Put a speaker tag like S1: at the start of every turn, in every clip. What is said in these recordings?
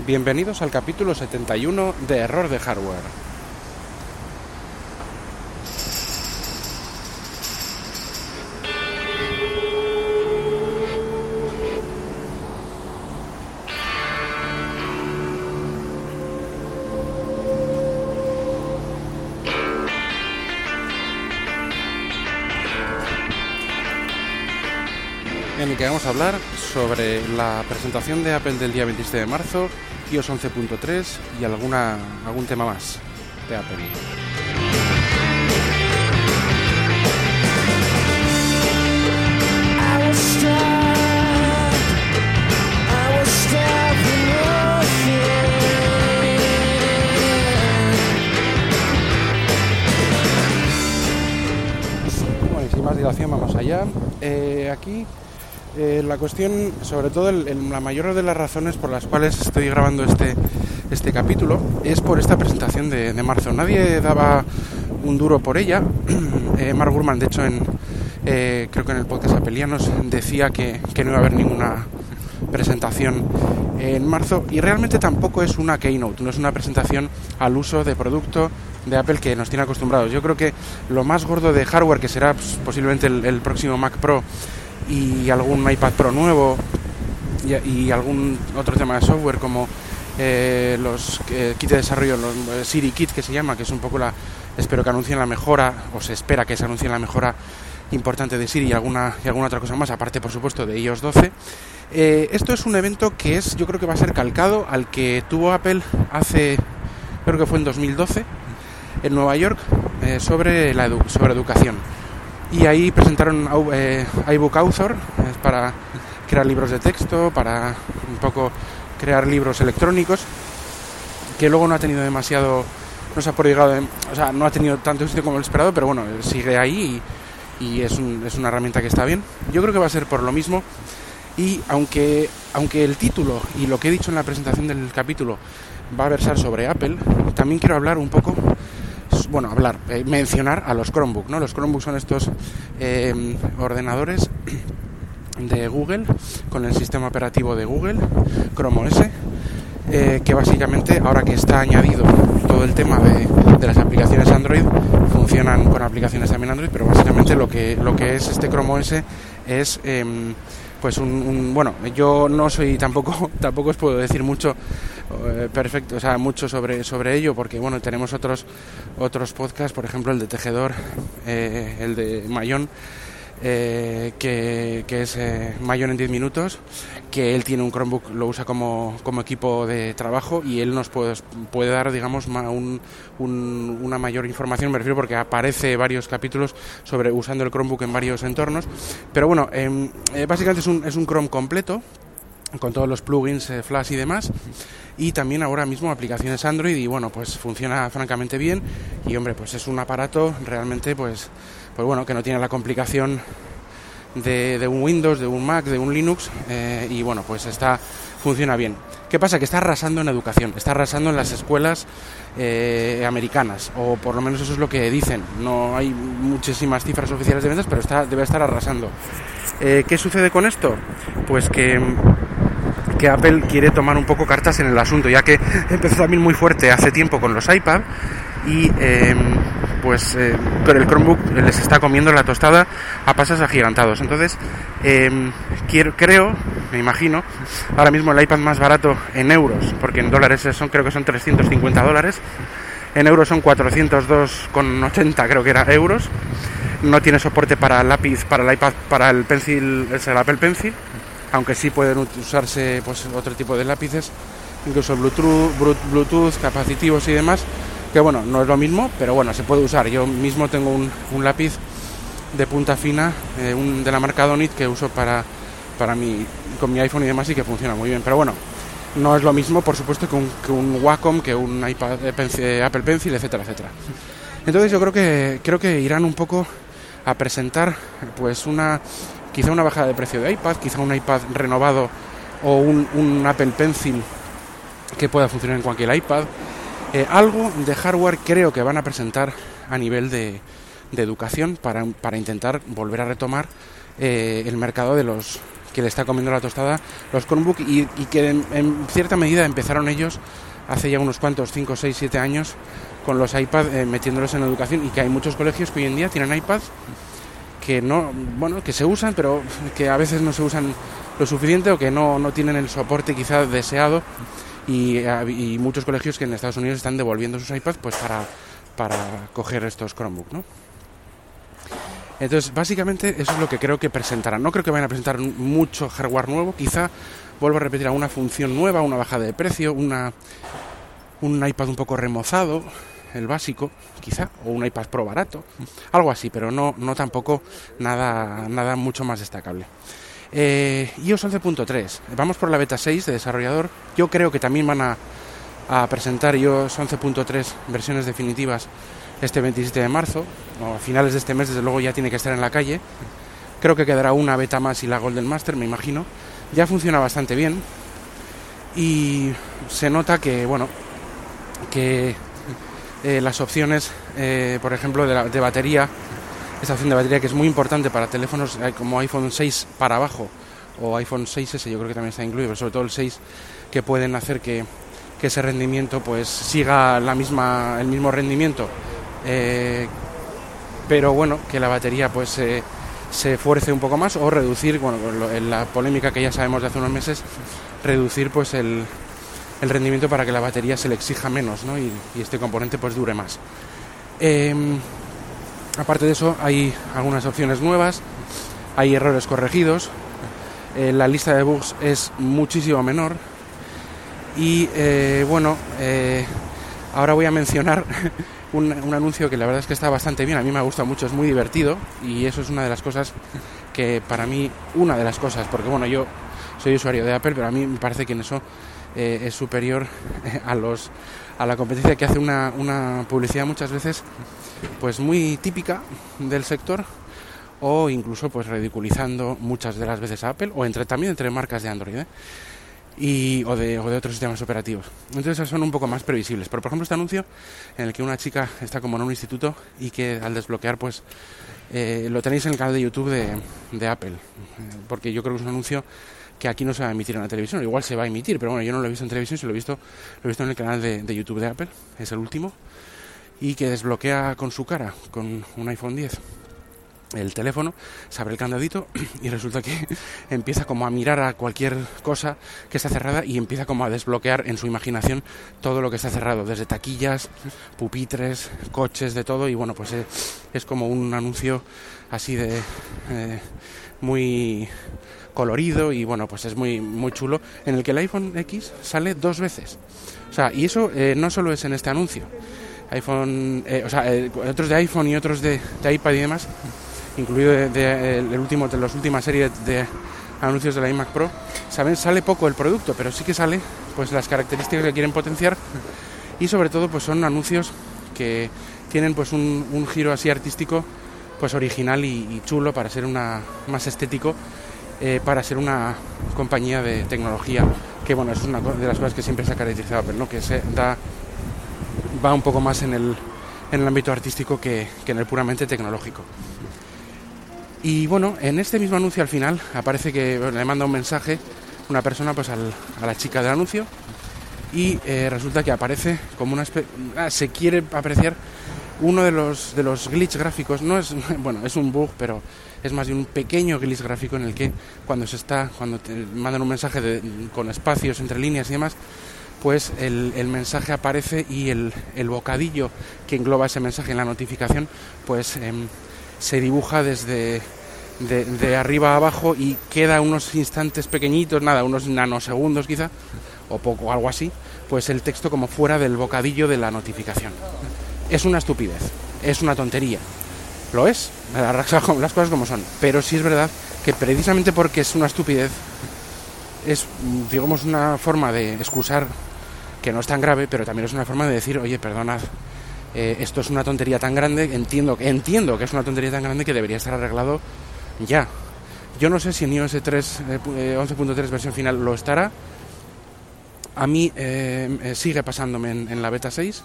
S1: Bienvenidos al capítulo 71 de Error de Hardware. En el que vamos a hablar sobre la presentación de Apple del día 27 de marzo, iOS 11.3 y alguna, algún tema más de Apple. Bueno, y sin más dilación vamos allá. Eh, aquí eh, la cuestión, sobre todo el- la mayor de las razones por las cuales estoy grabando este, este capítulo es por esta presentación de, de marzo. Nadie daba un duro por ella. Eh, Mark Gurman, de hecho, en, eh, creo que en el podcast Apelianos decía que, que no iba a haber ninguna presentación en marzo y realmente tampoco es una keynote, no es una presentación al uso de producto de Apple que nos tiene acostumbrados. Yo creo que lo más gordo de hardware, que será pues, posiblemente el próximo Mac Pro y algún iPad Pro nuevo y, algún otro tema de software como eh, los eh, kits de desarrollo, los eh, Siri Kit que se llama, que es un poco la, espero que anuncien la mejora, o se espera que se anuncie la mejora importante de Siri y alguna, y alguna otra cosa más, aparte por supuesto de iOS 12. Eh, esto es un evento que es, yo creo que va a ser calcado al que tuvo Apple hace, creo que fue en 2012, en Nueva York, eh, sobre, la edu- sobre educación. Y ahí presentaron eh, iBook Author es para crear libros de texto, para un poco crear libros electrónicos, que luego no ha tenido demasiado, no se ha prodigado, o sea, no ha tenido tanto éxito como el esperado, pero bueno, sigue ahí y, y es, un- es una herramienta que está bien. Yo creo que va a ser por lo mismo y aunque, aunque el título y lo que he dicho en la presentación del capítulo va a versar sobre Apple, también quiero hablar un poco, bueno, hablar, eh, mencionar a los Chromebook, ¿no? Los Chromebook son estos eh, ordenadores de Google con el sistema operativo de Google, Chrome OS, eh, que básicamente ahora que está añadido todo el tema de, de las aplicaciones Android, funcionan con aplicaciones también Android, pero básicamente lo que, lo que es este Chrome OS es em, pues un, un- bueno yo no soy tampoco tampoco os puedo decir mucho eh, perfecto o sea mucho sobre sobre ello porque bueno tenemos otros otros podcasts por ejemplo el de tejedor eh, el de Mayón eh, que, que es eh, Mayon en 10 minutos, que él tiene un Chromebook, lo usa como, como equipo de trabajo y él nos puede, puede dar, digamos, ma- un- un- una mayor información, me refiero porque aparece varios capítulos sobre usando el Chromebook en varios entornos. Pero bueno, em, eh, básicamente es un, es un Chrome completo con todos los plugins eh, Flash y demás y también ahora mismo aplicaciones Android y bueno pues funciona francamente bien y hombre pues es un aparato realmente pues pues bueno que no tiene la complicación de, un Windows de un Mac de un Linux eh, y bueno pues está funciona bien. Qué pasa que está arrasando en educación está arrasando en las escuelas eh, americanas o por lo menos eso es lo que dicen. No hay muchísimas cifras oficiales de ventas pero está debe estar arrasando. Eh, qué sucede con esto pues que que Apple quiere tomar un poco cartas en el asunto, ya que empezó también muy fuerte hace tiempo con los iPad y eh, pues eh, el Chromebook les está comiendo la tostada a pasos agigantados. Entonces, eh, quiero, creo, me imagino, ahora mismo el iPad más barato en euros, porque en dólares son creo que son 350 dólares, en euros son 402,80 creo que era euros. No tiene soporte para lápiz, para el iPad, para el Pencil, el Apple Pencil aunque sí pueden usarse pues otro tipo de lápices, incluso Bluetooth, Bluetooth, capacitivos y demás, que bueno, no es lo mismo, pero bueno, se puede usar. Yo mismo tengo un, un lápiz de punta fina, eh, un, de la marca Donit que uso para, para mi, con mi iPhone y demás y que funciona muy bien. Pero bueno, no es lo mismo, por supuesto, que un, que un Wacom, que un iPad, eh, eh, Apple Pencil, etcétera, etcétera. Entonces yo creo que creo que irán un poco a presentar pues una quizá una bajada de precio de iPad, quizá un iPad renovado o un, un Apple Pencil que pueda funcionar en cualquier iPad. Eh, algo de hardware creo que van a presentar a nivel de, educación para, para intentar volver a retomar eh, el mercado de los que le está comiendo la tostada los Chromebook y, que en, en cierta medida empezaron ellos hace ya unos cuantos, 5, 6, 7 años, con los iPads eh, metiéndolos en la educación y que hay muchos colegios que hoy en día tienen iPads que no, bueno, que se usan, pero que a veces no se usan lo suficiente o que no, no tienen el soporte quizás deseado y, y muchos colegios que en Estados Unidos están devolviendo sus iPads pues para, para coger estos Chromebook, ¿no? Entonces, básicamente eso es lo que creo que presentarán. No creo que vayan a presentar mucho hardware nuevo, quizá vuelvo a repetir alguna función nueva, una bajada de precio, una un iPad un poco remozado, el básico, quizá, o un iPad Pro barato, algo así, pero no, no tampoco nada, nada mucho más destacable. Eh, iOS 11.3, vamos por la beta 6 de desarrollador. Yo creo que también van a, presentar iOS 11.3 versiones definitivas este 27 de marzo, o a finales de este mes, desde luego ya tiene que estar en la calle. Creo que quedará una beta más y la Golden Master, me imagino. Ya funciona bastante bien y se nota que, bueno, que eh, las opciones, eh, por ejemplo, de, la, de, batería, esta opción de batería que es muy importante para teléfonos eh, como iPhone 6 para abajo o iPhone 6S, yo creo que también está incluido, sobre todo el 6, que pueden hacer que, ese rendimiento pues siga la misma, el mismo rendimiento, eh, pero bueno, que la batería pues se fuerce un poco más o reducir, bueno, en la polémica que ya sabemos de hace unos meses, reducir pues el, rendimiento para que la batería se le exija menos ¿no? y, este componente pues dure más. Eh, aparte de eso hay algunas opciones nuevas, hay errores corregidos, eh, la lista de bugs es muchísimo menor y eh, bueno, eh, ahora voy a mencionar un, un, anuncio que la verdad es que está bastante bien, a mí me gusta mucho, es muy divertido y eso es una de las cosas que para mí, una de las cosas, porque bueno, yo soy usuario de Apple, pero a mí me parece que en eso es superior a los a la competencia que hace una, una, publicidad muchas veces pues muy típica del sector o incluso pues ridiculizando muchas de las veces a Apple o entre también entre marcas de Android ¿eh? y, o, de, o de otros sistemas operativos. Entonces son un poco más previsibles. Pero por ejemplo este anuncio en el que una chica está como en un instituto y que al desbloquear pues eh, lo tenéis en el canal de YouTube de, de Apple. Porque yo creo que es un anuncio que aquí no se va a emitir en la televisión, igual se va a emitir, pero bueno, yo no lo he visto en televisión, se lo he visto, lo he visto en el canal de, de YouTube de Apple, es el último, y que desbloquea con su cara, con un iPhone 10 el teléfono, se abre el candadito y resulta que empieza como a mirar a cualquier cosa que está cerrada y empieza como a desbloquear en su imaginación todo lo que está cerrado, desde taquillas, pupitres, coches, de todo y bueno, pues es, como un anuncio así de eh, muy colorido y bueno, pues es muy, muy chulo, en el que el iPhone X sale dos veces. O sea, y eso eh, no solo es en este anuncio. iPhone, eh, o sea, eh, otros de iPhone y otros de, de iPad y demás, incluido de, el último, de las últimas series de anuncios de la iMac Pro, saben, sale poco el producto, pero sí que sale pues las características que quieren potenciar y sobre todo pues son anuncios que tienen pues un, giro así artístico pues original y, chulo para ser una más estético eh, para ser una compañía de tecnología que bueno es una de las cosas que siempre se ha caracterizado Apple ¿no? que se da va un poco más en el, en el ámbito artístico que en el puramente tecnológico y bueno en este mismo anuncio al final aparece que le manda un mensaje una persona pues al, a la chica del anuncio. Y eh, resulta que aparece como una ah, se quiere apreciar uno de los de los glitch gráficos. No es bueno es un bug pero es más de un pequeño glitch gráfico en el que cuando se está cuando te mandan un mensaje de, con espacios entre líneas y demás pues el, el mensaje aparece y el, el, bocadillo que engloba ese mensaje en la notificación pues eh, se dibuja desde de, de, arriba a abajo y queda unos instantes pequeñitos, nada, unos nanosegundos quizá, o poco, algo así, pues el texto como fuera del bocadillo de la notificación. Es una estupidez, es una tontería. Lo es, las cosas como son. Pero sí es verdad que precisamente porque es una estupidez, es, digamos, una forma de excusar que no es tan grave, pero también es una forma de decir, oye, perdonad, eh, esto es una tontería tan grande, entiendo, entiendo que es una tontería tan grande que debería estar arreglado ya. Yo no sé si en iOS 3, eh, 11.3 versión final lo estará. A mí eh, sigue pasándome en, en, la beta 6,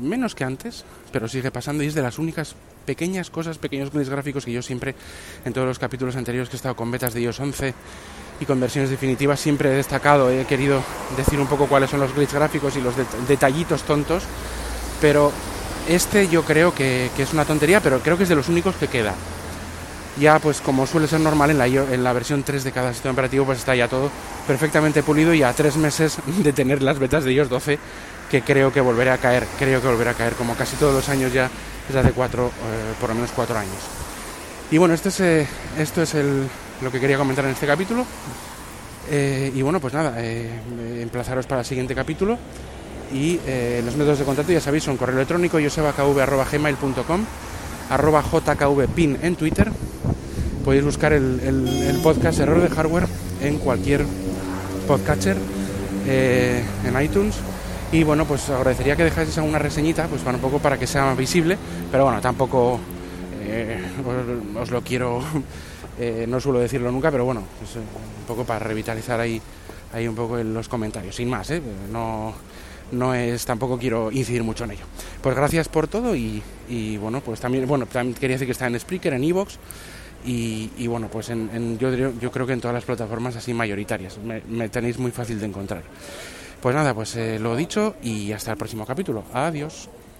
S1: menos que antes, pero sigue pasando y es de las únicas pequeñas cosas, pequeños glitches gráficos que yo siempre, en todos los capítulos anteriores que he estado con betas de iOS 11 y con versiones definitivas, siempre he destacado, he querido decir un poco cuáles son los glitches gráficos y los det- detallitos tontos, pero este yo creo que, que es una tontería, pero creo que es de los únicos que queda. Ya, pues como suele ser normal en la, en la versión 3 de cada sistema operativo, pues está ya todo perfectamente pulido y a tres meses de tener las betas de iOS 12, que creo que volveré a caer, creo que volverá a caer como casi todos los años ya, desde hace cuatro, eh, por lo menos cuatro años. Y bueno, este es, eh, esto es el- lo que quería comentar en este capítulo. Eh, y bueno, pues nada, emplazaros para el siguiente capítulo. Y eh, los métodos de contacto, ya sabéis, son correo electrónico josebakv.gmail.com arroba jkvpin en Twitter. Podéis buscar el, podcast Error de Hardware en cualquier podcatcher, eh, en iTunes. Y bueno, pues agradecería que dejáis alguna reseñita, pues para un poco para que sea más visible, pero bueno, tampoco eh, os, lo quiero, no suelo decirlo nunca, pero bueno, eh, un poco para revitalizar ahí, ahí un poco en los comentarios, sin más, no, no es, tampoco quiero incidir mucho en ello. Pues gracias por todo y, y bueno, pues también, bueno, también quería decir que está en Spreaker, en Evox y, y bueno, pues en, en- yo, yo creo que en todas las plataformas así mayoritarias, me, me tenéis muy fácil de encontrar. Pues nada, pues eh, lo dicho y hasta el próximo capítulo. Adiós.